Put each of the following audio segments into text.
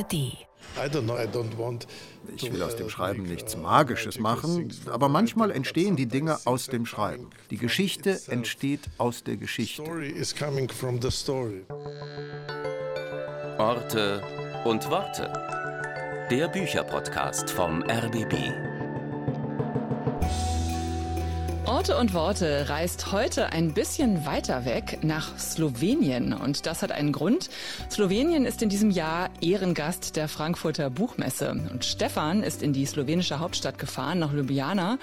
ARD. Ich will aus dem Schreiben nichts Magisches machen, aber manchmal entstehen die Dinge aus dem Schreiben. Die Geschichte entsteht aus der Geschichte. Orte und Worte. Der Bücherpodcast vom RBB. Orte und Worte reist heute ein bisschen weiter weg nach Slowenien. Und das hat einen Grund. Slowenien ist in diesem Jahr Ehrengast der Frankfurter Buchmesse. Und Stefan ist in die slowenische Hauptstadt gefahren, nach Ljubljana,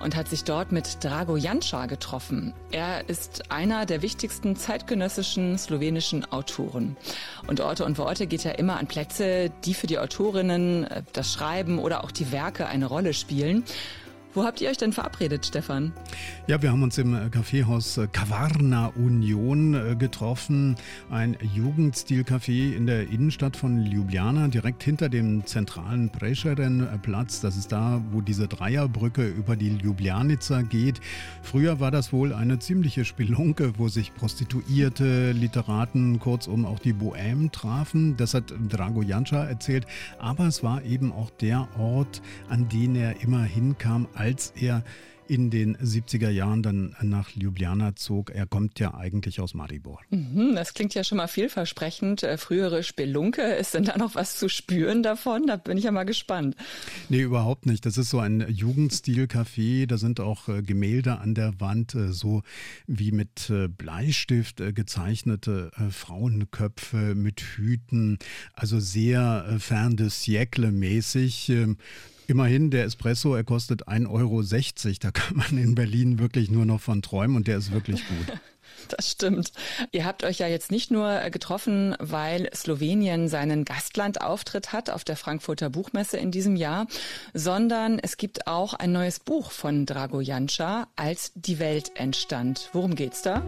und hat sich dort mit Drago Janča getroffen. Er ist einer der wichtigsten zeitgenössischen slowenischen Autoren. Und Orte und Worte geht ja immer an Plätze, die für die Autorinnen äh, das Schreiben oder auch die Werke eine Rolle spielen. Wo habt ihr euch denn verabredet, Stefan? Ja, wir haben uns im äh, Kaffeehaus Kavarna äh, Union äh, getroffen. Ein Jugendstilcafé in der Innenstadt von Ljubljana, direkt hinter dem zentralen Prešeren-Platz. Das ist da, wo diese Dreierbrücke über die Ljubljanica geht. Früher war das wohl eine ziemliche Spelunke, wo sich Prostituierte, Literaten, kurzum auch die Bohème trafen. Das hat Drago Janča erzählt. Aber es war eben auch der Ort, an den er immer hinkam, als er in den 70er Jahren dann nach Ljubljana zog. Er kommt ja eigentlich aus Maribor. Mhm, das klingt ja schon mal vielversprechend. Äh, frühere Spelunke, ist denn da noch was zu spüren davon? Da bin ich ja mal gespannt. Nee, überhaupt nicht. Das ist so ein Jugendstil-Café. Da sind auch äh, Gemälde an der Wand, äh, so wie mit Bleistift gezeichnete Frauenköpfe mit Hüten. Also sehr fern des Siècle mäßig. Immerhin, der Espresso, er kostet 1,60 Euro. Da kann man in Berlin wirklich nur noch von träumen und der ist wirklich gut. Das stimmt. Ihr habt euch ja jetzt nicht nur getroffen, weil Slowenien seinen Gastlandauftritt hat auf der Frankfurter Buchmesse in diesem Jahr, sondern es gibt auch ein neues Buch von Drago Janča, als die Welt entstand. Worum geht's da?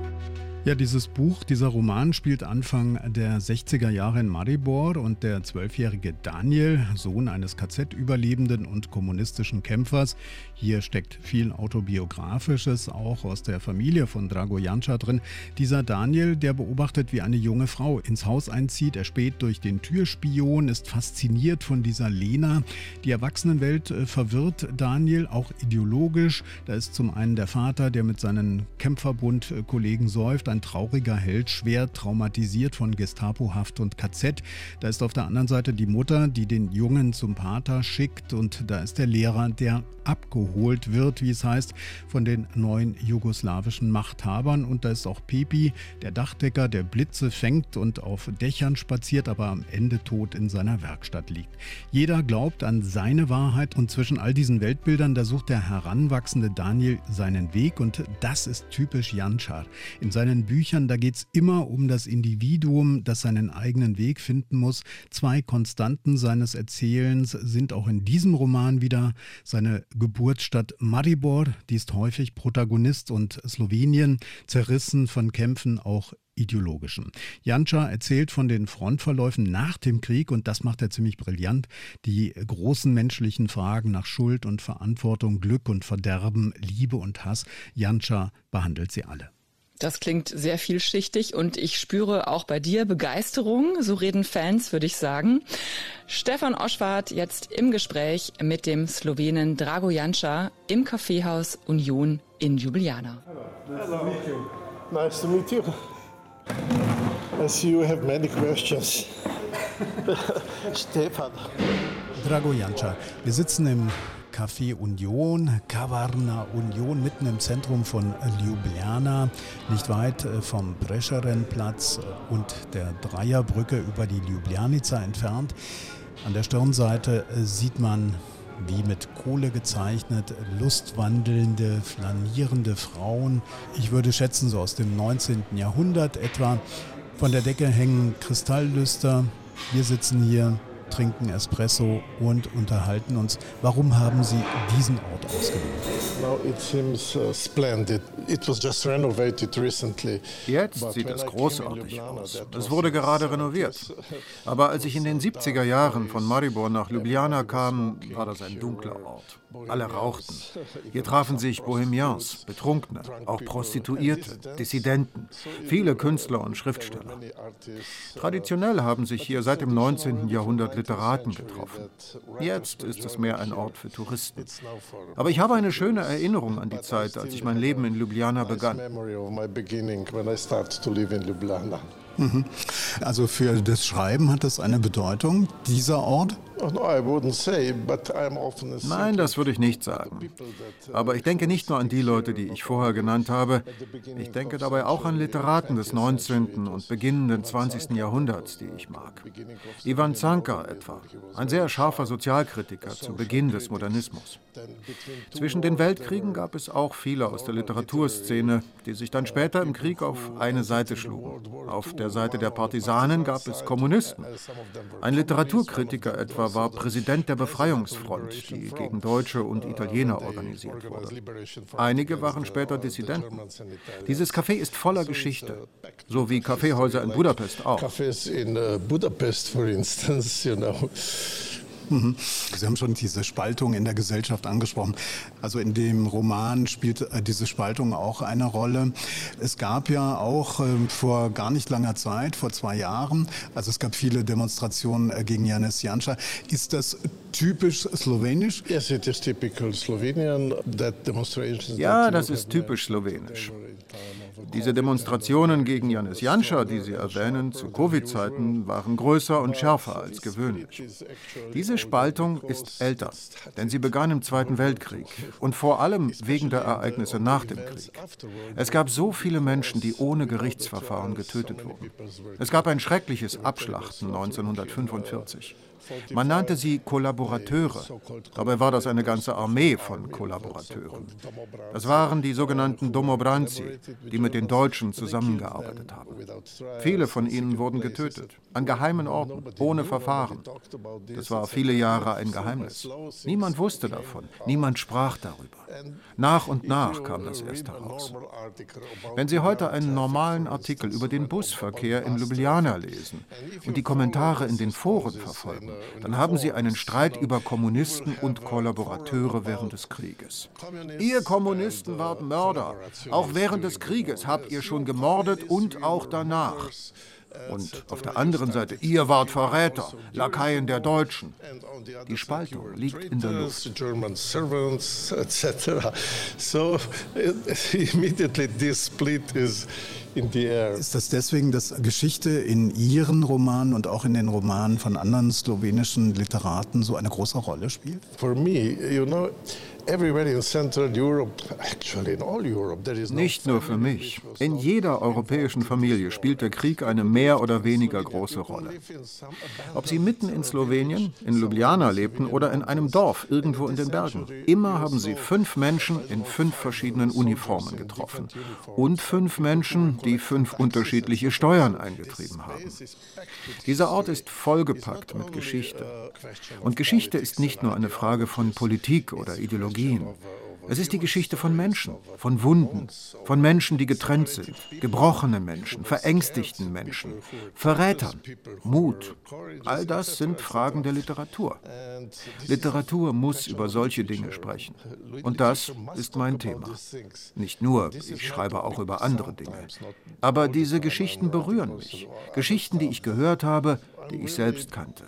Ja, dieses Buch, dieser Roman spielt Anfang der 60er Jahre in Maribor und der zwölfjährige Daniel, Sohn eines KZ-Überlebenden und kommunistischen Kämpfers, hier steckt viel autobiografisches auch aus der Familie von Drago Janča drin. Dieser Daniel, der beobachtet, wie eine junge Frau ins Haus einzieht, er späht durch den Türspion, ist fasziniert von dieser Lena. Die Erwachsenenwelt äh, verwirrt Daniel auch ideologisch. Da ist zum einen der Vater, der mit seinen Kämpferbund-Kollegen säuft, ein trauriger Held, schwer traumatisiert von Gestapohaft und KZ. Da ist auf der anderen Seite die Mutter, die den Jungen zum Pater schickt und da ist der Lehrer, der abgeholt wird, wie es heißt, von den neuen jugoslawischen Machthabern. Und da ist auch Pepi, der Dachdecker, der Blitze fängt und auf Dächern spaziert, aber am Ende tot in seiner Werkstatt liegt. Jeder glaubt an seine Wahrheit und zwischen all diesen Weltbildern, da sucht der heranwachsende Daniel seinen Weg und das ist typisch Janschar. In seinen Büchern, da geht es immer um das Individuum, das seinen eigenen Weg finden muss. Zwei Konstanten seines Erzählens sind auch in diesem Roman wieder seine Geburtsstadt Maribor, die ist häufig Protagonist und Slowenien, zerrissen von Kämpfen auch ideologischen. Janča erzählt von den Frontverläufen nach dem Krieg und das macht er ziemlich brillant. Die großen menschlichen Fragen nach Schuld und Verantwortung, Glück und Verderben, Liebe und Hass. Janča behandelt sie alle. Das klingt sehr vielschichtig und ich spüre auch bei dir Begeisterung. So reden Fans, würde ich sagen. Stefan Oschwart jetzt im Gespräch mit dem Slowenen Drago Janča im Kaffeehaus Union in Ljubljana. Hello. Nice to meet you. I see you have many questions. Stefan. Drago Janča, wir sitzen im Café Union, Kavarna Union, mitten im Zentrum von Ljubljana, nicht weit äh, vom Brescherenplatz und der Dreierbrücke über die Ljubljanica entfernt. An der Stirnseite äh, sieht man wie mit Kohle gezeichnet, lustwandelnde, flanierende Frauen. Ich würde schätzen, so aus dem 19. Jahrhundert etwa. Von der Decke hängen Kristalllüster. Wir sitzen hier trinken Espresso und unterhalten uns. Warum haben Sie diesen Ort ausgewählt? Uh, Jetzt sieht es großartig aus. Es wurde gerade renoviert. Aber als ich in den 70er Jahren von Maribor nach Ljubljana kam, war das ein dunkler Ort. Alle rauchten. Hier trafen sich Bohemians, Betrunkene, auch Prostituierte, Dissidenten, viele Künstler und Schriftsteller. Traditionell haben sich hier seit dem 19. Jahrhundert Literaten getroffen. Jetzt ist es mehr ein Ort für Touristen. Aber ich habe eine schöne Erinnerung an die Zeit, als ich mein Leben in Ljubljana begann. Mhm. Also für das Schreiben hat das eine Bedeutung, dieser Ort? Nein, das würde ich nicht sagen. Aber ich denke nicht nur an die Leute, die ich vorher genannt habe. Ich denke dabei auch an Literaten des 19. und beginnenden 20. Jahrhunderts, die ich mag. Ivan Zanka etwa, ein sehr scharfer Sozialkritiker zu Beginn des Modernismus. Zwischen den Weltkriegen gab es auch viele aus der Literaturszene, die sich dann später im Krieg auf eine Seite schlugen. Auf der Seite der Partisanen gab es Kommunisten. Ein Literaturkritiker etwa war Präsident der Befreiungsfront, die gegen Deutsche und Italiener organisiert wurde. Einige waren später Dissidenten. Dieses Café ist voller Geschichte, so wie Kaffeehäuser in Budapest auch. Mhm. Sie haben schon diese Spaltung in der Gesellschaft angesprochen. Also in dem Roman spielt äh, diese Spaltung auch eine Rolle. Es gab ja auch ähm, vor gar nicht langer Zeit, vor zwei Jahren, also es gab viele Demonstrationen äh, gegen Janis Janša. Ist das typisch slowenisch? Yes, it is typical Slovenian. That demonstrations ja, das ist typisch slowenisch. Diese Demonstrationen gegen Janis Janša, die Sie erwähnen, zu Covid-Zeiten waren größer und schärfer als gewöhnlich. Diese Spaltung ist älter, denn sie begann im Zweiten Weltkrieg und vor allem wegen der Ereignisse nach dem Krieg. Es gab so viele Menschen, die ohne Gerichtsverfahren getötet wurden. Es gab ein schreckliches Abschlachten 1945. Man nannte sie Kollaborateure. Dabei war das eine ganze Armee von Kollaborateuren. Das waren die sogenannten Domobranzi, die mit den Deutschen zusammengearbeitet haben. Viele von ihnen wurden getötet, an geheimen Orten, ohne Verfahren. Das war viele Jahre ein Geheimnis. Niemand wusste davon, niemand sprach darüber. Nach und nach kam das erst heraus. Wenn Sie heute einen normalen Artikel über den Busverkehr in Ljubljana lesen und die Kommentare in den Foren verfolgen, dann haben Sie einen Streit über Kommunisten und Kollaborateure während des Krieges. Ihr Kommunisten wart Mörder. Auch während des Krieges habt ihr schon gemordet und auch danach. Und auf der anderen Seite, ihr wart Verräter, Lakaien der Deutschen. Die Spaltung liegt in der Luft. So immediately this split is ist das deswegen, dass Geschichte in Ihren Romanen und auch in den Romanen von anderen slowenischen Literaten so eine große Rolle spielt? For me, you know, nicht nur für mich. In jeder europäischen Familie spielt der Krieg eine mehr oder weniger große Rolle. Ob sie mitten in Slowenien, in Ljubljana lebten oder in einem Dorf irgendwo in den Bergen, immer haben sie fünf Menschen in fünf verschiedenen Uniformen getroffen. Und fünf Menschen, die fünf unterschiedliche Steuern eingetrieben haben. Dieser Ort ist vollgepackt mit Geschichte. Und Geschichte ist nicht nur eine Frage von Politik oder Ideologie. Ideologien. Es ist die Geschichte von Menschen, von Wunden, von Menschen, die getrennt sind, gebrochenen Menschen, verängstigten Menschen, Verrätern, Mut. All das sind Fragen der Literatur. Literatur muss über solche Dinge sprechen. Und das ist mein Thema. Nicht nur, ich schreibe auch über andere Dinge. Aber diese Geschichten berühren mich. Geschichten, die ich gehört habe, die ich selbst kannte.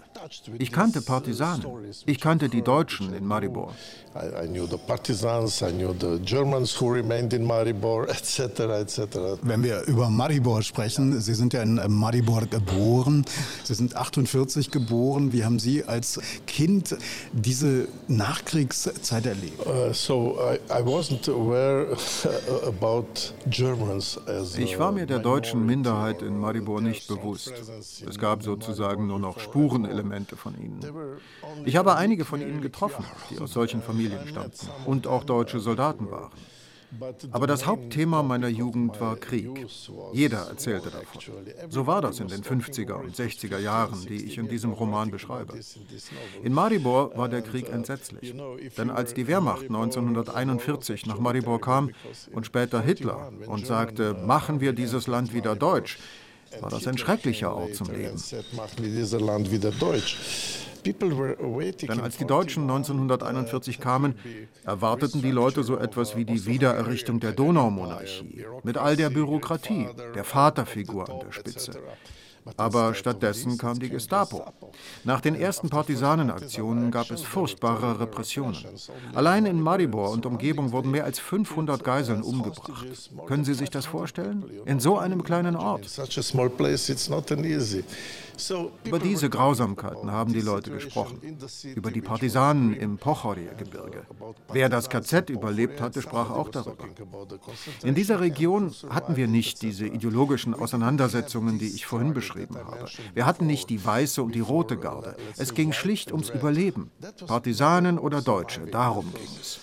Ich kannte Partisanen. Ich kannte die Deutschen in Maribor. I knew the partisans, I knew the Germans who remained in Maribor, etc., etc. Wenn wir über Maribor sprechen, Sie sind ja in Maribor geboren. Sie sind 48 geboren. Wie haben Sie als Kind diese Nachkriegszeit erlebt? Uh, so I, I wasn't aware about Germans as Ich war mir der deutschen Minderheit in Maribor nicht bewusst. Es gab sozusagen nur noch Spurenelemente von ihnen. Ich habe einige von ihnen getroffen, die aus solchen Familien stammten und auch deutsche Soldaten waren. Aber das Hauptthema meiner Jugend war Krieg. Jeder erzählte davon. So war das in den 50er und 60er Jahren, die ich in diesem Roman beschreibe. In Maribor war der Krieg entsetzlich. Denn als die Wehrmacht 1941 nach Maribor kam und später Hitler und sagte, machen wir dieses Land wieder deutsch, war das ein schrecklicher Ort zum Leben. Machen wir dieses Land wieder deutsch. Denn als die Deutschen 1941 kamen, erwarteten die Leute so etwas wie die Wiedererrichtung der Donaumonarchie mit all der Bürokratie, der Vaterfigur an der Spitze. Aber stattdessen kam die Gestapo. Nach den ersten Partisanenaktionen gab es furchtbare Repressionen. Allein in Maribor und Umgebung wurden mehr als 500 Geiseln umgebracht. Können Sie sich das vorstellen? In so einem kleinen Ort. Über diese Grausamkeiten haben die Leute gesprochen. Über die Partisanen im Pochoria-Gebirge. Wer das KZ überlebt hatte, sprach auch darüber. In dieser Region hatten wir nicht diese ideologischen Auseinandersetzungen, die ich vorhin beschrieben habe. Wir hatten nicht die weiße und die rote Garde. Es ging schlicht ums Überleben. Partisanen oder Deutsche, darum ging es.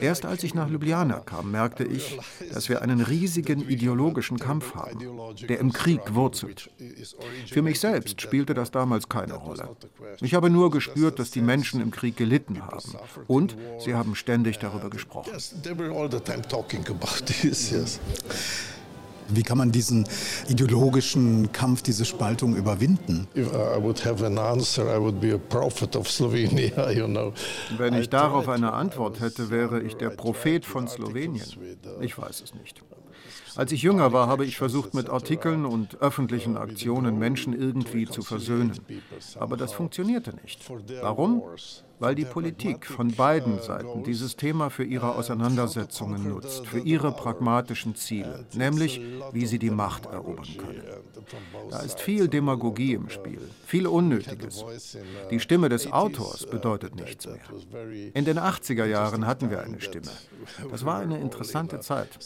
Erst als ich nach Ljubljana kam, merkte ich, dass wir einen riesigen ideologischen Kampf haben, der im Krieg wurzelt. Für mich selbst spielte das damals keine Rolle. Ich habe nur gespürt, dass die Menschen im Krieg gelitten haben. Und sie haben ständig darüber gesprochen. Wie kann man diesen ideologischen Kampf, diese Spaltung überwinden? Wenn ich darauf eine Antwort hätte, wäre ich der Prophet von Slowenien. Ich weiß es nicht. Als ich jünger war, habe ich versucht, mit Artikeln und öffentlichen Aktionen Menschen irgendwie zu versöhnen. Aber das funktionierte nicht. Warum? Weil die Politik von beiden Seiten dieses Thema für ihre Auseinandersetzungen nutzt, für ihre pragmatischen Ziele, nämlich wie sie die Macht erobern können. Da ist viel Demagogie im Spiel, viel Unnötiges. Die Stimme des Autors bedeutet nichts mehr. In den 80er Jahren hatten wir eine Stimme. Das war eine interessante Zeit.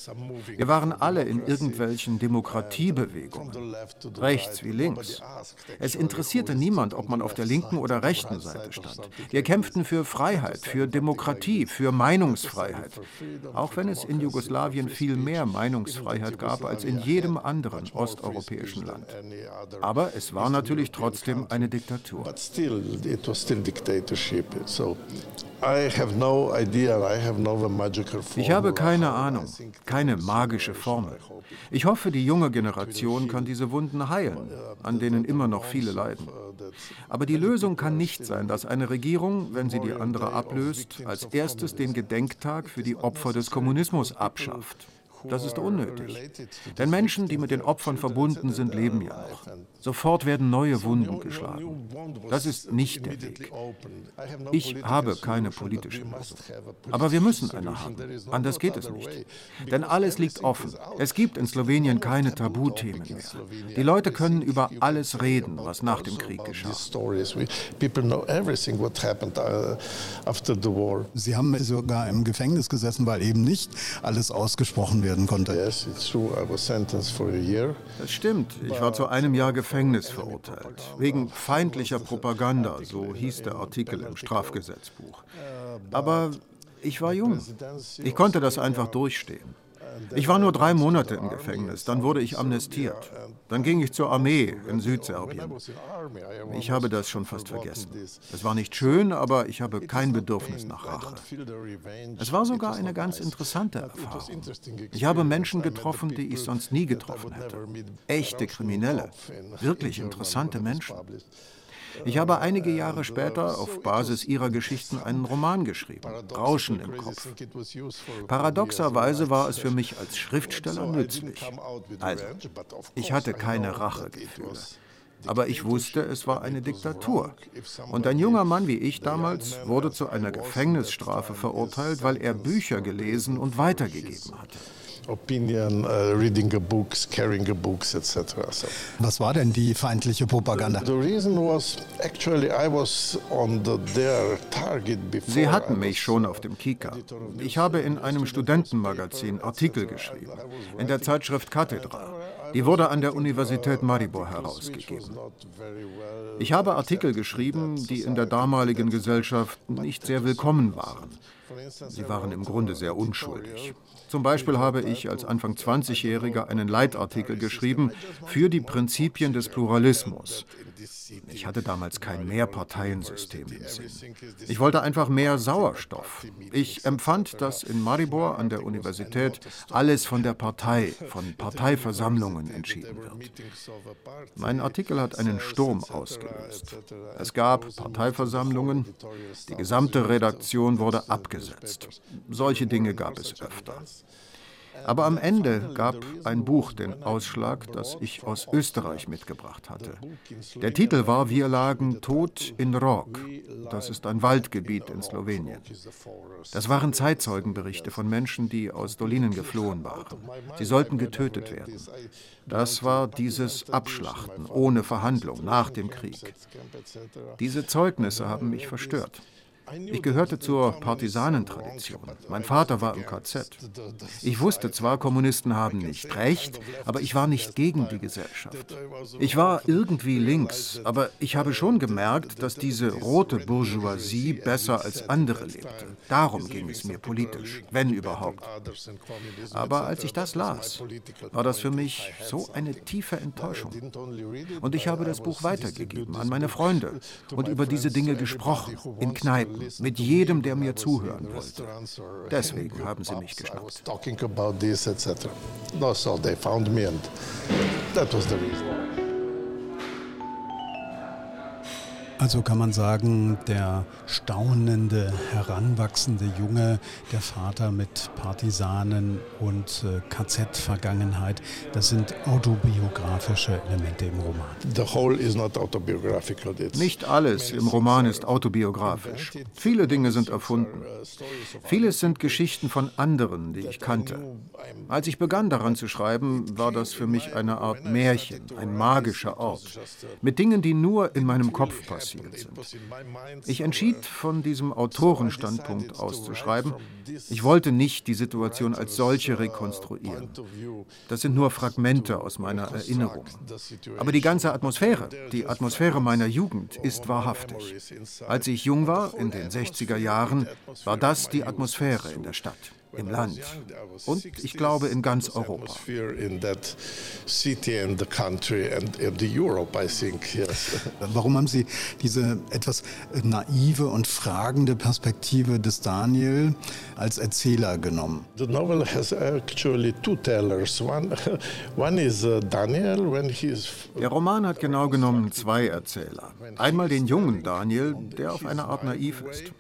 Wir waren alle in irgendwelchen Demokratiebewegungen, rechts wie links. Es interessierte niemand, ob man auf der linken oder rechten Seite stand. Wir kämpften kämpften für Freiheit, für Demokratie, für Meinungsfreiheit. Auch wenn es in Jugoslawien viel mehr Meinungsfreiheit gab als in jedem anderen osteuropäischen Land. Aber es war natürlich trotzdem eine Diktatur. Ich habe keine Ahnung, keine magische Formel. Ich hoffe, die junge Generation kann diese Wunden heilen, an denen immer noch viele leiden. Aber die Lösung kann nicht sein, dass eine Regierung, wenn sie die andere ablöst, als erstes den Gedenktag für die Opfer des Kommunismus abschafft. Das ist unnötig. Denn Menschen, die mit den Opfern verbunden sind, leben ja noch. Sofort werden neue Wunden geschlagen. Das ist nicht der Weg. Ich habe keine politische Lösung. Aber wir müssen eine haben. Anders geht es nicht. Denn alles liegt offen. Es gibt in Slowenien keine Tabuthemen mehr. Die Leute können über alles reden, was nach dem Krieg geschah. Uh, Sie haben sogar im Gefängnis gesessen, weil eben nicht alles ausgesprochen werden konnte. Das stimmt. Ich war zu einem Jahr Gefängnis verurteilt. Wegen feindlicher Propaganda, so hieß der Artikel im Strafgesetzbuch. Aber ich war jung. Ich konnte das einfach durchstehen. Ich war nur drei Monate im Gefängnis, dann wurde ich amnestiert. Dann ging ich zur Armee in Südserbien. Ich habe das schon fast vergessen. Es war nicht schön, aber ich habe kein Bedürfnis nach Rache. Es war sogar eine ganz interessante Erfahrung. Ich habe Menschen getroffen, die ich sonst nie getroffen hätte. Echte Kriminelle, wirklich interessante Menschen. Ich habe einige Jahre später auf Basis ihrer Geschichten einen Roman geschrieben, Rauschen im Kopf. Paradoxerweise war es für mich als Schriftsteller nützlich. Also, ich hatte keine Rachegefühle. Aber ich wusste, es war eine Diktatur. Und ein junger Mann wie ich damals wurde zu einer Gefängnisstrafe verurteilt, weil er Bücher gelesen und weitergegeben hatte opinion, uh, reading books, carrying books, etc. So. Was war denn die feindliche Propaganda? The, the reason was actually I was on the, their target before. Sie hatten mich schon auf dem Kika. Ich habe in einem Studentenmagazin Artikel geschrieben, in der Zeitschrift Kathedra. Die wurde an der Universität Maribor herausgegeben. Ich habe Artikel geschrieben, die in der damaligen Gesellschaft nicht sehr willkommen waren. Sie waren im Grunde sehr unschuldig. Zum Beispiel habe ich als Anfang 20-Jähriger einen Leitartikel geschrieben für die Prinzipien des Pluralismus. Ich hatte damals kein Mehrparteiensystem im Sinn. Ich wollte einfach mehr Sauerstoff. Ich empfand, dass in Maribor an der Universität alles von der Partei, von Parteiversammlungen entschieden wird. Mein Artikel hat einen Sturm ausgelöst. Es gab Parteiversammlungen, die gesamte Redaktion wurde abgesetzt. Solche Dinge gab es öfter. Aber am Ende gab ein Buch den Ausschlag, das ich aus Österreich mitgebracht hatte. Der Titel war Wir lagen tot in Rog. Das ist ein Waldgebiet in Slowenien. Das waren Zeitzeugenberichte von Menschen, die aus Dolinen geflohen waren. Sie sollten getötet werden. Das war dieses Abschlachten ohne Verhandlung nach dem Krieg. Diese Zeugnisse haben mich verstört. Ich gehörte zur Partisanentradition. Mein Vater war im KZ. Ich wusste zwar, Kommunisten haben nicht recht, aber ich war nicht gegen die Gesellschaft. Ich war irgendwie links, aber ich habe schon gemerkt, dass diese rote Bourgeoisie besser als andere lebte. Darum ging es mir politisch, wenn überhaupt. Aber als ich das las, war das für mich so eine tiefe Enttäuschung. Und ich habe das Buch weitergegeben an meine Freunde und über diese Dinge gesprochen, in Kneipen mit jedem, der mir zuhören wollte. Deswegen haben sie mich geschnappt. Also kann man sagen, der staunende, heranwachsende Junge, der Vater mit Partisanen und äh, KZ-Vergangenheit, das sind autobiografische Elemente im Roman. Nicht alles im Roman ist autobiografisch. Viele Dinge sind erfunden. Vieles sind Geschichten von anderen, die ich kannte. Als ich begann daran zu schreiben, war das für mich eine Art Märchen, ein magischer Ort, mit Dingen, die nur in meinem Kopf passieren passiert sind. Ich entschied, von diesem Autorenstandpunkt aus zu schreiben. Ich wollte nicht die Situation als solche rekonstruieren. Das sind nur Fragmente aus meiner Erinnerung. Aber die ganze Atmosphäre, die Atmosphäre meiner Jugend ist wahrhaftig. Als ich jung war, in den 60er Jahren, war das die Atmosphäre in der Stadt im Land und ich glaube in ganz Europa. Warum haben Sie diese etwas naive und fragende Perspektive des Daniel als Erzähler genommen? The novel has actually two tellers. One, one is uh, Daniel when he is Der Roman hat genau genommen zwei Erzähler. Einmal den jungen Daniel, der auf eine Art naiv ist.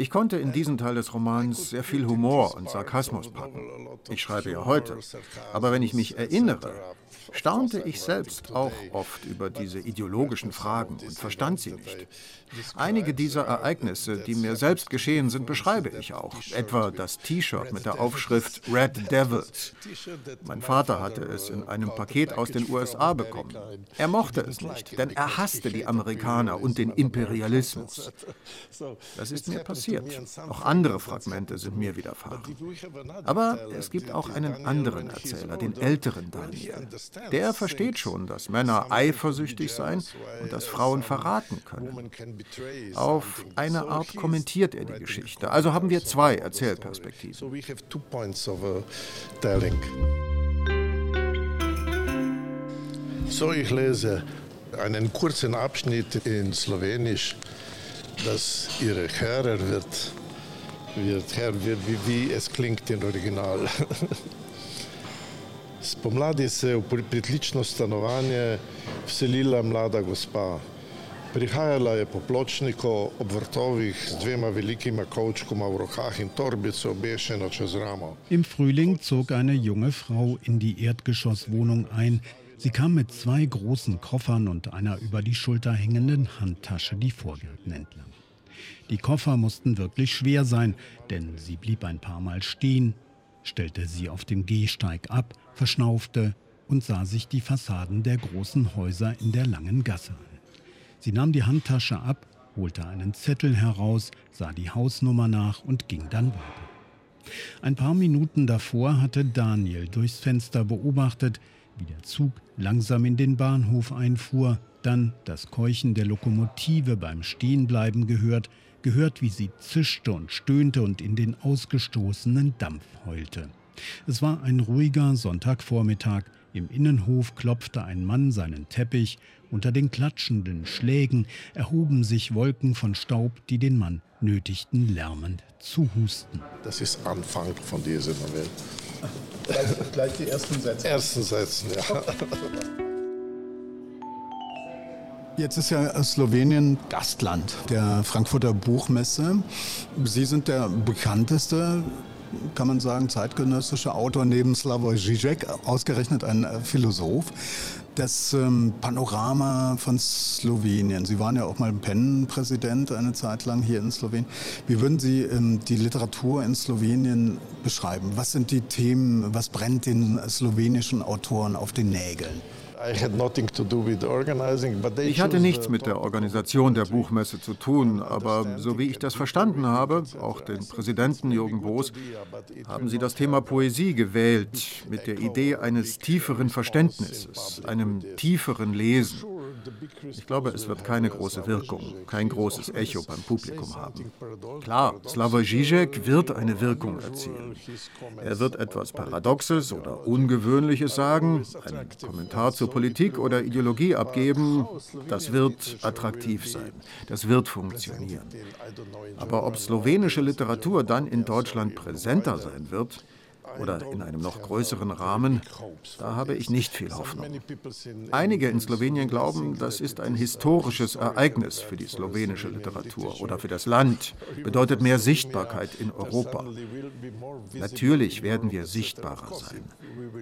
Ich konnte in diesen Teil des Romans sehr viel Humor und Sarkasmus packen. Ich schreibe ja heute. Aber wenn ich mich erinnere, staunte ich selbst auch oft über diese ideologischen Fragen und verstand sie nicht. Einige dieser Ereignisse, die mir selbst geschehen sind, beschreibe ich auch. Etwa das T-Shirt mit der Aufschrift Red Devils. Mein Vater hatte es in einem Paket aus den USA bekommen. Er mochte es nicht, denn er hasste die Amerikaner und den Imperialismus. Das ist mir passiert. Auch andere Fragmente sind mir widerfahren. Aber es gibt auch einen anderen Erzähler, den älteren Daniel. Der versteht schon, dass Männer eifersüchtig sein und dass Frauen verraten können. Auf eine Art kommentiert er die Geschichte. Also haben wir zwei Erzählperspektiven. Uh, so, ich lese einen kurzen Abschnitt in Slowenisch, dass Ihre Herr wird, wird Herr, wie, wie es klingt im Original. Spomladi se v pritlično stanovanje vselila mlada gospa. Prihajala je po pločniku ob z dvema velikima kovčkoma v rokah in torbico obešeno čez ramo. Im Frühling zog eine junge Frau in die Erdgeschosswohnung ein. Sie kam mit zwei großen Koffern und einer über die Schulter hängenden Handtasche die Vorgärten entlang. Die Koffer mussten wirklich schwer sein, denn sie blieb ein paar Mal stehen, stellte sie auf dem Gehsteig ab, verschnaufte und sah sich die Fassaden der großen Häuser in der langen Gasse an. Sie nahm die Handtasche ab, holte einen Zettel heraus, sah die Hausnummer nach und ging dann weiter. Ein paar Minuten davor hatte Daniel durchs Fenster beobachtet, wie der Zug langsam in den Bahnhof einfuhr, dann das Keuchen der Lokomotive beim Stehenbleiben gehört, gehört, wie sie zischte und stöhnte und in den ausgestoßenen Dampf heulte. Es war ein ruhiger Sonntagvormittag. Im Innenhof klopfte ein Mann seinen Teppich. Unter den klatschenden Schlägen erhoben sich Wolken von Staub, die den Mann nötigten, lärmend zu husten. Das ist Anfang von dieser Novelle. Gleich, gleich die ersten Sätze. Ersten Sätze, ja. Jetzt ist ja Slowenien Gastland der Frankfurter Buchmesse. Sie sind der bekannteste kann man sagen, zeitgenössische Autor neben Slavoj Žižek, ausgerechnet ein Philosoph. Das ähm, Panorama von Slowenien. Sie waren ja auch mal Pennenpräsident eine Zeit lang hier in Slowenien. Wie würden Sie ähm, die Literatur in Slowenien beschreiben? Was sind die Themen, was brennt den slowenischen Autoren auf den Nägeln? Ich hatte nichts mit der Organisation der Buchmesse zu tun, aber so wie ich das verstanden habe, auch den Präsidenten Jürgen Boos, haben sie das Thema Poesie gewählt, mit der Idee eines tieferen Verständnisses, einem tieferen Lesen. Ich glaube, es wird keine große Wirkung, kein großes Echo beim Publikum haben. Klar, Slavoj Žižek wird eine Wirkung erzielen. Er wird etwas Paradoxes oder Ungewöhnliches sagen, einen Kommentar zur Politik oder Ideologie abgeben. Das wird attraktiv sein. Das wird funktionieren. Aber ob slowenische Literatur dann in Deutschland präsenter sein wird, oder in einem noch größeren Rahmen, da habe ich nicht viel Hoffnung. Einige in Slowenien glauben, das ist ein historisches Ereignis für die slowenische Literatur oder für das Land, bedeutet mehr Sichtbarkeit in Europa. Natürlich werden wir sichtbarer sein.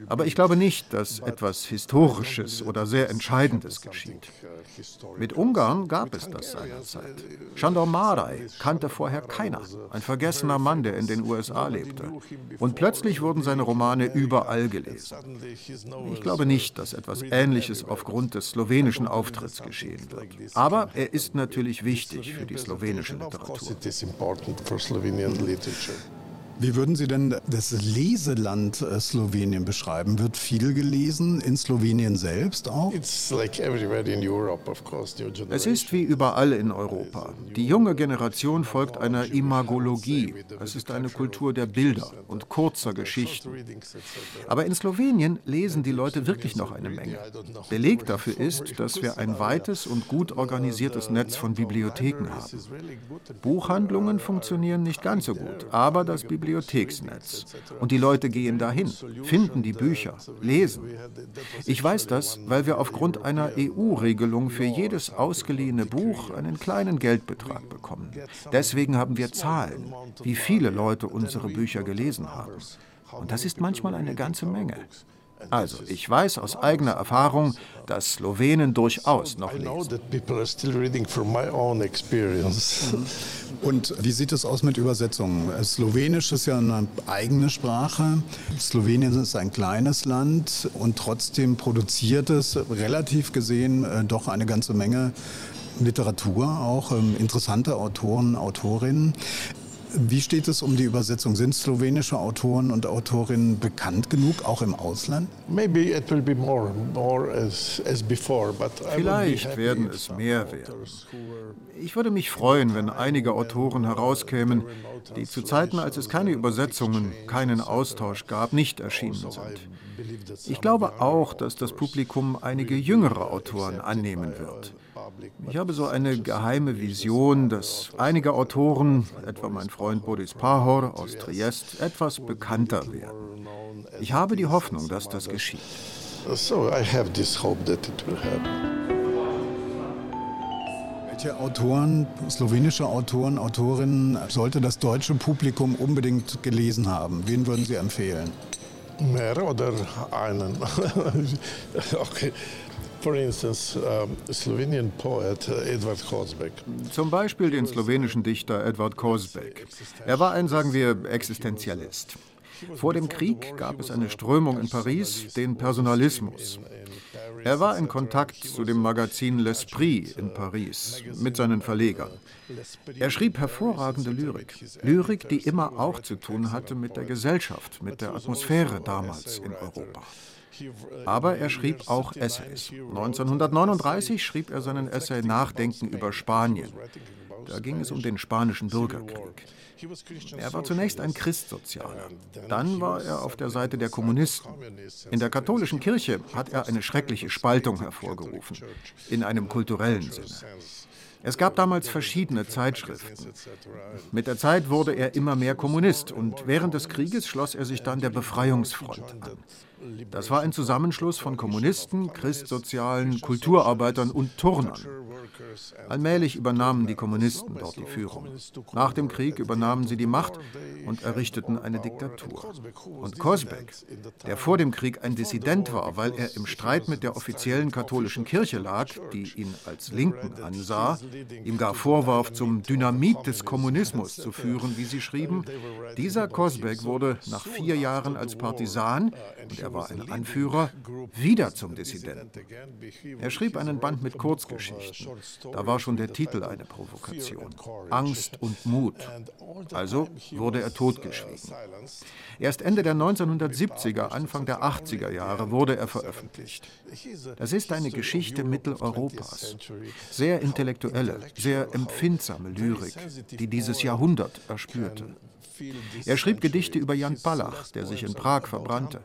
Aber ich glaube nicht, dass etwas Historisches oder sehr Entscheidendes geschieht. Mit Ungarn gab es das seinerzeit. Shandor Maraj kannte vorher keiner, ein vergessener Mann, der in den USA lebte. Und plötzlich wurden seine Romane überall gelesen. Ich glaube nicht, dass etwas Ähnliches aufgrund des slowenischen Auftritts geschehen wird. Aber er ist natürlich wichtig für die slowenische Literatur. Wie würden Sie denn das Leseland äh, Slowenien beschreiben? Wird viel gelesen in Slowenien selbst auch? Es ist wie überall in Europa. Die junge Generation folgt einer Imagologie. Es ist eine Kultur der Bilder und kurzer Geschichten. Aber in Slowenien lesen die Leute wirklich noch eine Menge. Beleg dafür ist, dass wir ein weites und gut organisiertes Netz von Bibliotheken haben. Buchhandlungen funktionieren nicht ganz so gut, aber das Bibliothek Bibliotheksnetz. Und die Leute gehen dahin, finden die Bücher, lesen. Ich weiß das, weil wir aufgrund einer EU-Regelung für jedes ausgeliehene Buch einen kleinen Geldbetrag bekommen. Deswegen haben wir Zahlen, wie viele Leute unsere Bücher gelesen haben. Und das ist manchmal eine ganze Menge. Also, ich weiß aus eigener Erfahrung, dass Slowenen durchaus noch lesen. Und wie sieht es aus mit Übersetzungen? Slowenisch ist ja eine eigene Sprache. Slowenien ist ein kleines Land und trotzdem produziert es relativ gesehen äh, doch eine ganze Menge Literatur, auch ähm, interessante Autoren, Autorinnen. Wie steht es um die Übersetzung? Sind slowenische Autoren und Autorinnen bekannt genug, auch im Ausland? Vielleicht werden es mehr werden. Ich würde mich freuen, wenn einige Autoren herauskämen, die zu Zeiten, als es keine Übersetzungen, keinen Austausch gab, nicht erschienen sind. Ich glaube auch, dass das Publikum einige jüngere Autoren annehmen wird. Ich habe so eine geheime Vision, dass einige Autoren, etwa mein Freund Boris Pahor aus Triest, etwas bekannter werden. Ich habe die Hoffnung, dass das geschieht. So, I have this hope that it will happen. Welche Autoren, slowenische Autoren, Autorinnen sollte das deutsche Publikum unbedingt gelesen haben? Wen würden Sie empfehlen? Mehr oder einen? okay. Zum Beispiel den slowenischen Dichter Edward Kozbek. Er war ein, sagen wir, Existenzialist. Vor dem Krieg gab es eine Strömung in Paris, den Personalismus. Er war in Kontakt zu dem Magazin L'Esprit in Paris mit seinen Verlegern. Er schrieb hervorragende Lyrik. Lyrik, die immer auch zu tun hatte mit der Gesellschaft, mit der Atmosphäre damals in Europa. Aber er schrieb auch Essays. 1939 schrieb er seinen Essay Nachdenken über Spanien. Da ging es um den spanischen Bürgerkrieg. Er war zunächst ein Christsozialer. Dann war er auf der Seite der Kommunisten. In der katholischen Kirche hat er eine schreckliche Spaltung hervorgerufen, in einem kulturellen Sinne. Es gab damals verschiedene Zeitschriften. Mit der Zeit wurde er immer mehr Kommunist und während des Krieges schloss er sich dann der Befreiungsfront an. Das war ein Zusammenschluss von Kommunisten, Christsozialen, Kulturarbeitern und Turnern. Allmählich übernahmen die Kommunisten dort die Führung. Nach dem Krieg übernahmen sie die Macht und errichteten eine Diktatur. Und Kosbeck, der vor dem Krieg ein Dissident war, weil er im Streit mit der offiziellen katholischen Kirche lag, die ihn als Linken ansah, ihm gar vorwarf, zum Dynamit des Kommunismus zu führen, wie sie schrieben, dieser Kosbeck wurde nach vier Jahren als Partisan, und er war ein Anführer, wieder zum Dissidenten. Er schrieb einen Band mit Kurzgeschichten. Da war schon der Titel eine Provokation. Angst und Mut. Also wurde er totgeschwiegen. Erst Ende der 1970er, Anfang der 80er Jahre wurde er veröffentlicht. Das ist eine Geschichte Mitteleuropas. Sehr intellektuelle, sehr empfindsame Lyrik, die dieses Jahrhundert erspürte. Er schrieb Gedichte über Jan Palach, der sich in Prag verbrannte.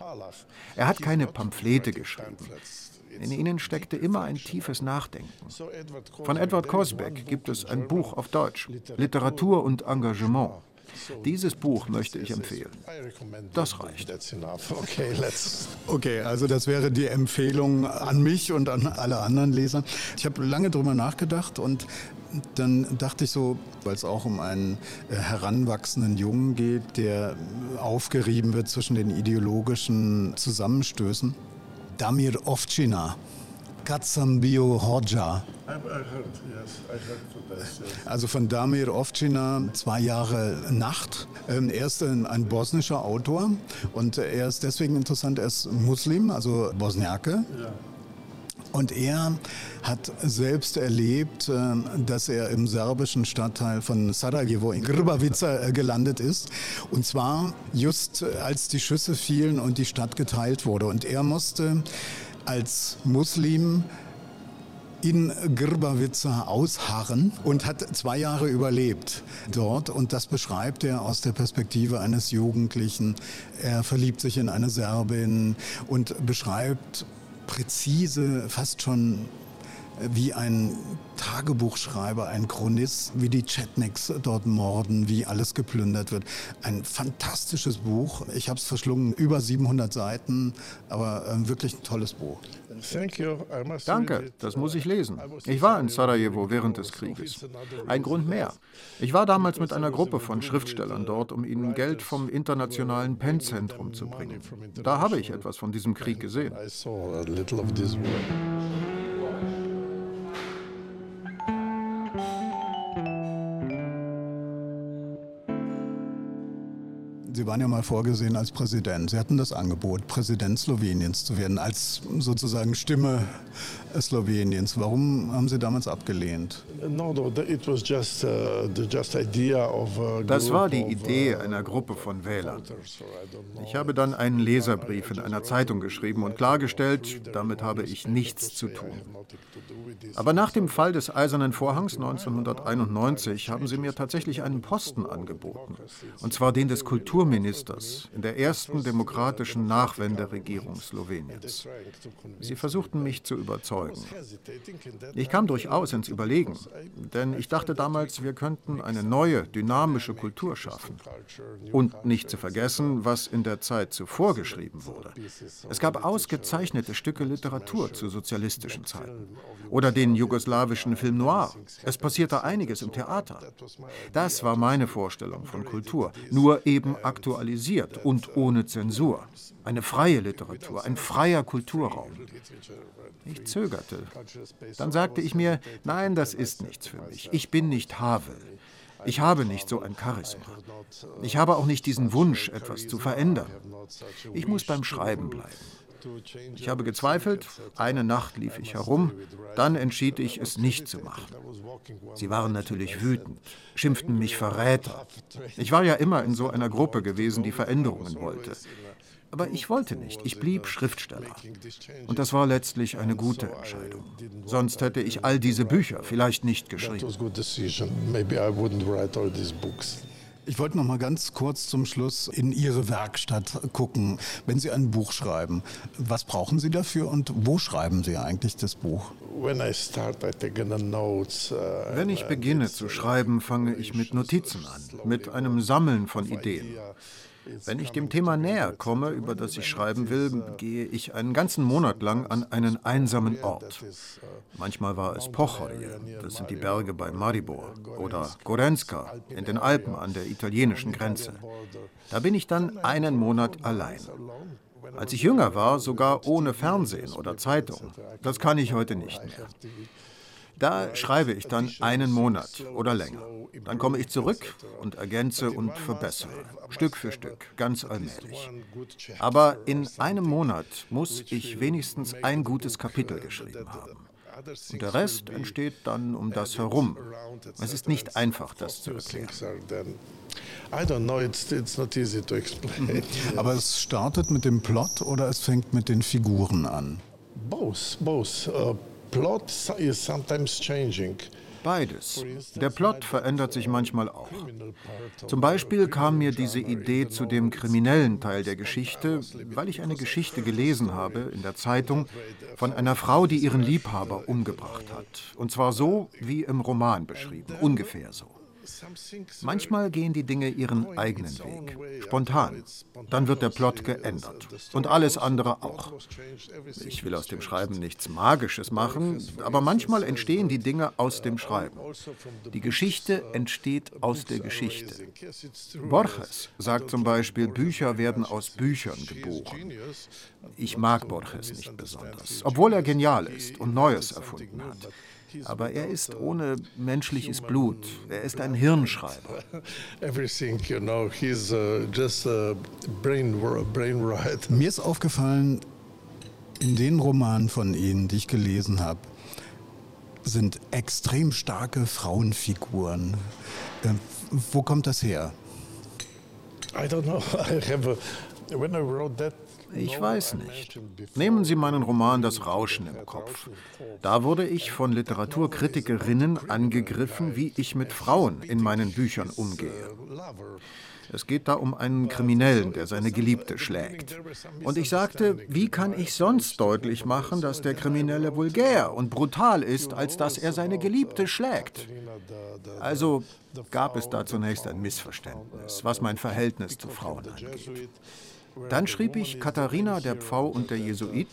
Er hat keine Pamphlete geschrieben. In ihnen steckte immer ein tiefes Nachdenken. Von Edward Kosbeck gibt es ein Buch auf Deutsch, Literatur und Engagement. Dieses Buch möchte ich empfehlen. Das reicht. Okay, also das wäre die Empfehlung an mich und an alle anderen Leser. Ich habe lange darüber nachgedacht und dann dachte ich so, weil es auch um einen äh, heranwachsenden Jungen geht, der aufgerieben wird zwischen den ideologischen Zusammenstößen. Damir Ovcina, Katsambio Hodja. Also von Damir Ovcina, zwei Jahre Nacht. Ähm, er ist ein bosnischer Autor und er ist deswegen interessant, er ist Muslim, also Bosniake. Und er hat selbst erlebt, äh, dass er im serbischen Stadtteil von Sarajevo in Grbavica äh, gelandet ist. Und zwar just äh, als die Schüsse fielen und die Stadt geteilt wurde. Und er musste als Muslim in Grbavica ausharren und hat zwei Jahre überlebt dort. Und das beschreibt er aus der Perspektive eines Jugendlichen. Er verliebt sich in eine Serbin und beschreibt präzise, fast schon wie ein Tagebuchschreiber, ein Chronist, wie die Chetniks dort morden, wie alles geplündert wird. Ein fantastisches Buch. Ich habe es verschlungen, über 700 Seiten, aber äh, wirklich ein tolles Buch. Danke, das muss ich lesen. Ich war in Sarajevo während des Krieges. Ein Grund mehr. Ich war damals mit einer Gruppe von Schriftstellern dort, um ihnen Geld vom internationalen PEN-Zentrum zu bringen. Da habe ich etwas von diesem Krieg gesehen. Sie waren ja mal vorgesehen als Präsident. Sie hatten das Angebot, Präsident Sloweniens zu werden, als sozusagen Stimme Sloweniens. Warum haben Sie damals abgelehnt? Uh, das war die Idee einer Gruppe von Wählern. Ich habe dann einen Leserbrief in einer Zeitung geschrieben und klargestellt, damit habe ich nichts zu tun. Aber nach dem Fall des Eisernen Vorhangs 1991 haben sie mir tatsächlich einen Posten angeboten, und zwar den des Kulturministers in der ersten demokratischen Nachwenderegierung Sloweniens. Sie versuchten mich zu überzeugen. Ich kam durchaus ins Überlegen, denn ich dachte damals, wir könnten eine neue, dynamische Kultur schaffen. Und nicht zu vergessen, was in der Zeit zuvor geschrieben wurde. Es gab ausgezeichnete Stücke Literatur zu sozialistischen Zeiten. Oder den jugoslawischen Film Noir. Es passierte einiges im Theater. Das war meine Vorstellung von Kultur, nur eben aktualisiert und ohne Zensur. Eine freie Literatur, ein freier Kulturraum. Ich zögerte. Dann sagte ich mir, nein, das ist nichts für mich. Ich bin nicht Havel. Ich habe nicht so ein Charisma. Ich habe auch nicht diesen Wunsch, etwas zu verändern. Ich muss beim Schreiben bleiben. Ich habe gezweifelt, eine Nacht lief ich herum, dann entschied ich, es nicht zu machen. Sie waren natürlich wütend, schimpften mich Verräter. Ich war ja immer in so einer Gruppe gewesen, die Veränderungen wollte. Aber ich wollte nicht. Ich blieb Schriftsteller. Und das war letztlich eine gute Entscheidung. Sonst hätte ich all diese Bücher vielleicht nicht geschrieben. Ich wollte noch mal ganz kurz zum Schluss in Ihre Werkstatt gucken. Wenn Sie ein Buch schreiben, was brauchen Sie dafür und wo schreiben Sie eigentlich das Buch? Uh, Wenn ich beginne zu schreiben, fange ich mit Notizen an, mit einem Sammeln von Ideen. Wenn ich dem Thema näher komme, über das ich schreiben will, gehe ich einen ganzen Monat lang an einen einsamen Ort. Manchmal war es Pohorje, das sind die Berge bei Maribor, oder Gorenska in den Alpen an der italienischen Grenze. Da bin ich dann einen Monat allein. Als ich jünger war, sogar ohne Fernsehen oder Zeitung. Das kann ich heute nicht mehr. Da schreibe ich dann einen Monat oder länger. Dann komme ich zurück und ergänze und verbessere, Stück für Stück, ganz allmählich. Aber in einem Monat muss ich wenigstens ein gutes Kapitel geschrieben haben. Und der Rest entsteht dann um das herum. Es ist nicht einfach, das zu erklären. Aber es startet mit dem Plot oder es fängt mit den Figuren an? Both, both. Uh, plot is sometimes changing. Beides. Der Plot verändert sich manchmal auch. Zum Beispiel kam mir diese Idee zu dem kriminellen Teil der Geschichte, weil ich eine Geschichte gelesen habe in der Zeitung von einer Frau, die ihren Liebhaber umgebracht hat. Und zwar so wie im Roman beschrieben, ungefähr so. Manchmal gehen die Dinge ihren eigenen Weg, spontan. Dann wird der Plot geändert. Und alles andere auch. Ich will aus dem Schreiben nichts Magisches machen, aber manchmal entstehen die Dinge aus dem Schreiben. Die Geschichte entsteht aus der Geschichte. Borges sagt zum Beispiel, Bücher werden aus Büchern geboren. Ich mag Borges nicht besonders, obwohl er genial ist und Neues erfunden hat. Aber er ist ohne menschliches Blut. Er ist ein Hirnschreiber. Mir ist aufgefallen, in den Romanen von Ihnen, die ich gelesen habe, sind extrem starke Frauenfiguren. Äh, wo kommt das her? I don't know. I have a, when I wrote that ich weiß nicht. Nehmen Sie meinen Roman Das Rauschen im Kopf. Da wurde ich von Literaturkritikerinnen angegriffen, wie ich mit Frauen in meinen Büchern umgehe. Es geht da um einen Kriminellen, der seine Geliebte schlägt. Und ich sagte, wie kann ich sonst deutlich machen, dass der Kriminelle vulgär und brutal ist, als dass er seine Geliebte schlägt? Also gab es da zunächst ein Missverständnis, was mein Verhältnis zu Frauen angeht. Dann schrieb ich Katharina, der Pfau und der Jesuit,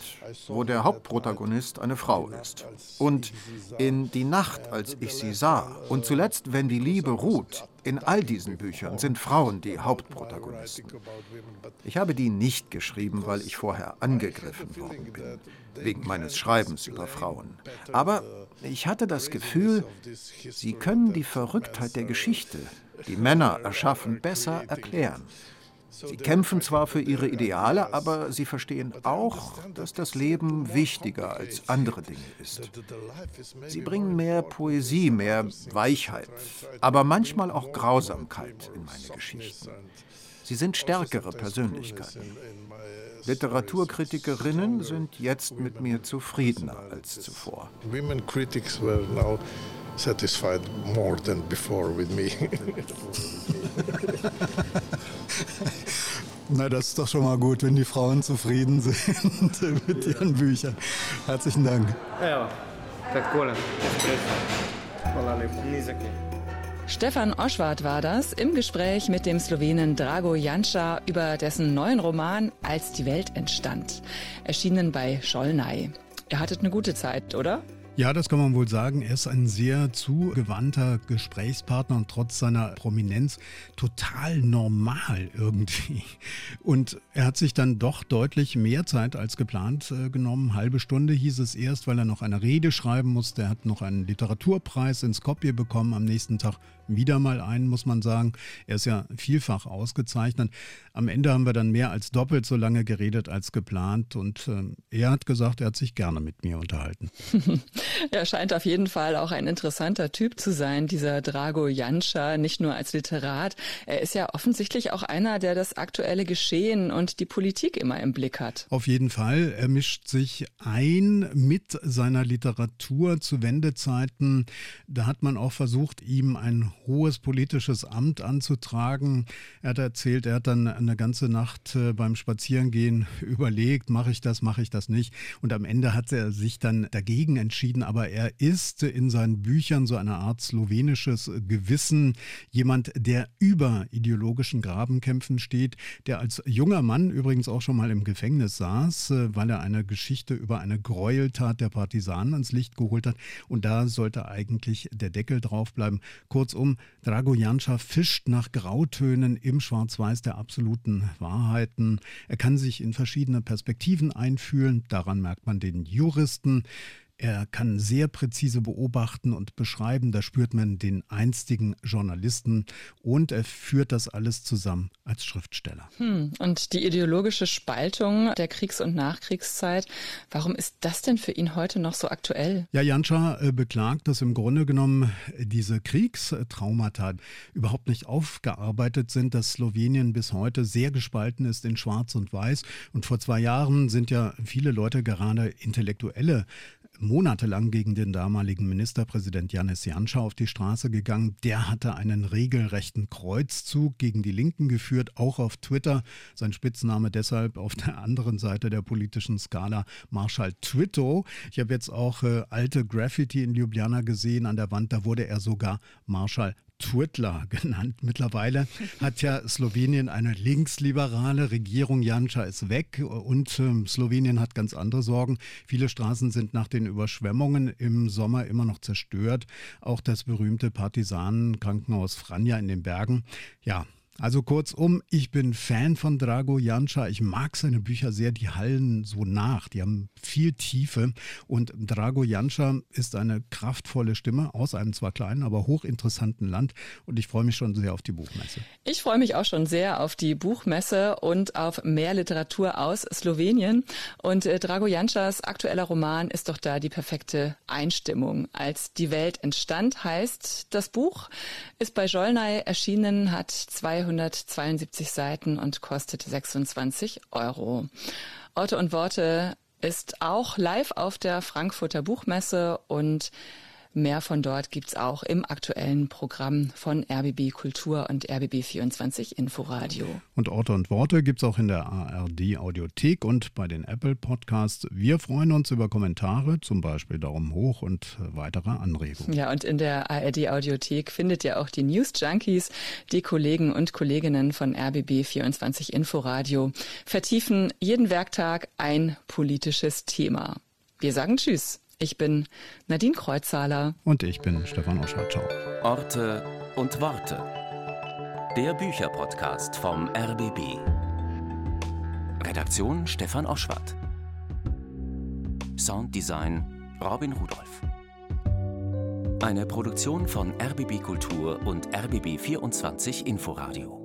wo der Hauptprotagonist eine Frau ist. Und in Die Nacht, als ich sie sah, und zuletzt, wenn die Liebe ruht, in all diesen Büchern sind Frauen die Hauptprotagonisten. Ich habe die nicht geschrieben, weil ich vorher angegriffen worden bin, wegen meines Schreibens über Frauen. Aber ich hatte das Gefühl, sie können die Verrücktheit der Geschichte, die Männer erschaffen, besser erklären. Sie kämpfen zwar für ihre Ideale, aber sie verstehen auch, dass das Leben wichtiger als andere Dinge ist. Sie bringen mehr Poesie, mehr Weichheit, aber manchmal auch Grausamkeit in meine Geschichten. Sie sind stärkere Persönlichkeiten. Literaturkritikerinnen sind jetzt mit mir zufriedener als zuvor. Women critics were now satisfied more than before with me. Na, das ist doch schon mal gut, wenn die Frauen zufrieden sind mit ihren Büchern. Herzlichen Dank. Ja, Stefan Oschwart war das im Gespräch mit dem Slowenen Drago Janša über dessen neuen Roman Als die Welt entstand, erschienen bei Schollnei. Ihr hattet eine gute Zeit, oder? Ja, das kann man wohl sagen. Er ist ein sehr zugewandter Gesprächspartner und trotz seiner Prominenz total normal irgendwie. Und er hat sich dann doch deutlich mehr Zeit als geplant äh, genommen. Halbe Stunde hieß es erst, weil er noch eine Rede schreiben musste. Er hat noch einen Literaturpreis in Skopje bekommen. Am nächsten Tag wieder mal einen, muss man sagen. Er ist ja vielfach ausgezeichnet. Am Ende haben wir dann mehr als doppelt so lange geredet als geplant. Und äh, er hat gesagt, er hat sich gerne mit mir unterhalten. Er scheint auf jeden Fall auch ein interessanter Typ zu sein, dieser Drago Janša, nicht nur als Literat. Er ist ja offensichtlich auch einer, der das aktuelle Geschehen und die Politik immer im Blick hat. Auf jeden Fall. Er mischt sich ein mit seiner Literatur zu Wendezeiten. Da hat man auch versucht, ihm ein hohes politisches Amt anzutragen. Er hat erzählt, er hat dann eine ganze Nacht äh, beim Spazierengehen überlegt, mache ich das, mache ich das nicht. Und am Ende hat er sich dann dagegen entschieden, aber er ist in seinen Büchern so eine Art slowenisches Gewissen, jemand, der über ideologischen Grabenkämpfen steht, der als junger Mann übrigens auch schon mal im Gefängnis saß, äh, weil er eine Geschichte über eine Gräueltat der Partisanen ans Licht geholt hat. Und da sollte eigentlich der Deckel drauf bleiben. Kurzum, Drago Janša fischt nach Grautönen im Schwarz-Weiß der absoluten Wahrheiten. Er kann sich in verschiedene Perspektiven einfühlen. Daran merkt man den Juristen. Er kann sehr präzise beobachten und beschreiben, da spürt man den einstigen Journalisten und er führt das alles zusammen als Schriftsteller. Hm. Und die ideologische Spaltung der Kriegs- und Nachkriegszeit, warum ist das denn für ihn heute noch so aktuell? Ja, Janscha äh, beklagt, dass im Grunde genommen diese Kriegstraumata überhaupt nicht aufgearbeitet sind, dass Slowenien bis heute sehr gespalten ist in Schwarz und Weiß. Und vor zwei Jahren sind ja viele Leute, gerade Intellektuelle, monatelang gegen den damaligen Ministerpräsident Janis Janša auf die Straße gegangen. Der hatte einen regelrechten Kreuzzug gegen die Linken geführt, auch auf Twitter. Sein Spitzname deshalb auf der anderen Seite der politischen Skala Marschall Twitto. Ich habe jetzt auch äh, alte Graffiti in Ljubljana gesehen an der Wand. Da wurde er sogar Marschall Twitler genannt. Mittlerweile hat ja Slowenien eine linksliberale Regierung. Janša ist weg und äh, Slowenien hat ganz andere Sorgen. Viele Straßen sind nach den Überschwemmungen im Sommer immer noch zerstört. Auch das berühmte Partisanenkrankenhaus Franja in den Bergen. Ja, also kurzum, ich bin Fan von Drago Janša. Ich mag seine Bücher sehr, die hallen so nach, die haben viel Tiefe. Und Drago Janša ist eine kraftvolle Stimme aus einem zwar kleinen, aber hochinteressanten Land. Und ich freue mich schon sehr auf die Buchmesse. Ich freue mich auch schon sehr auf die Buchmesse und auf mehr Literatur aus Slowenien. Und äh, Drago Janšas aktueller Roman ist doch da die perfekte Einstimmung. Als die Welt entstand, heißt das Buch, ist bei Jolnay erschienen, hat 200 272 Seiten und kostet 26 Euro. Orte und Worte ist auch live auf der Frankfurter Buchmesse und Mehr von dort gibt's auch im aktuellen Programm von RBB Kultur und RBB 24 Inforadio. Und Orte und Worte gibt's auch in der ARD Audiothek und bei den Apple Podcasts. Wir freuen uns über Kommentare, zum Beispiel Daumen hoch und weitere Anregungen. Ja, und in der ARD Audiothek findet ihr auch die News Junkies, die Kollegen und Kolleginnen von RBB 24 Inforadio, vertiefen jeden Werktag ein politisches Thema. Wir sagen Tschüss. Ich bin Nadine Kreuzhaler. Und ich bin Stefan Oschatschau. Orte und Worte. Der Bücherpodcast vom RBB. Redaktion Stefan Oschwart. Sounddesign Robin Rudolph. Eine Produktion von RBB Kultur und RBB 24 Inforadio.